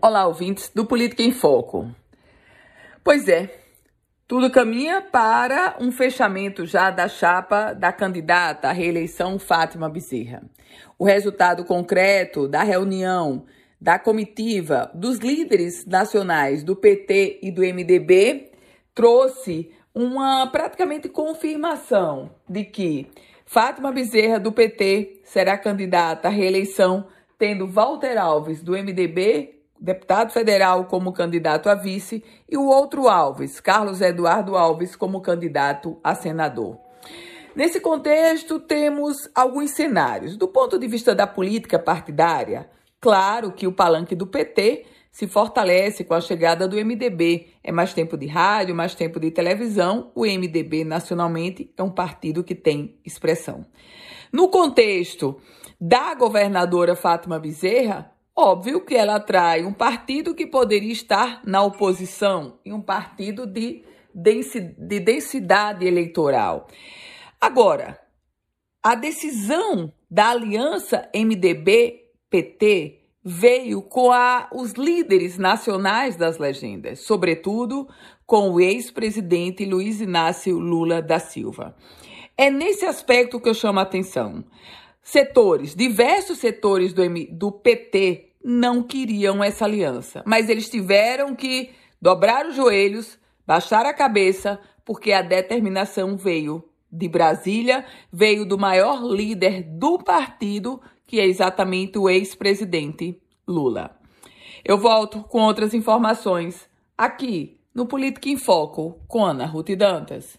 Olá, ouvintes do Política em Foco. Pois é, tudo caminha para um fechamento já da chapa da candidata à reeleição Fátima Bezerra. O resultado concreto da reunião da comitiva dos líderes nacionais do PT e do MDB trouxe uma praticamente confirmação de que Fátima Bezerra do PT será candidata à reeleição, tendo Walter Alves do MDB deputado federal como candidato a vice e o outro Alves, Carlos Eduardo Alves, como candidato a senador. Nesse contexto, temos alguns cenários. Do ponto de vista da política partidária, claro que o palanque do PT se fortalece com a chegada do MDB. É mais tempo de rádio, mais tempo de televisão. O MDB, nacionalmente, é um partido que tem expressão. No contexto da governadora Fátima Bezerra, Óbvio que ela atrai um partido que poderia estar na oposição e um partido de, de densidade eleitoral. Agora, a decisão da aliança MDB-PT veio com a, os líderes nacionais das legendas, sobretudo com o ex-presidente Luiz Inácio Lula da Silva. É nesse aspecto que eu chamo a atenção. Setores, diversos setores do, do PT não queriam essa aliança, mas eles tiveram que dobrar os joelhos, baixar a cabeça, porque a determinação veio de Brasília, veio do maior líder do partido, que é exatamente o ex-presidente Lula. Eu volto com outras informações aqui no Política em Foco com Ana Ruth Dantas.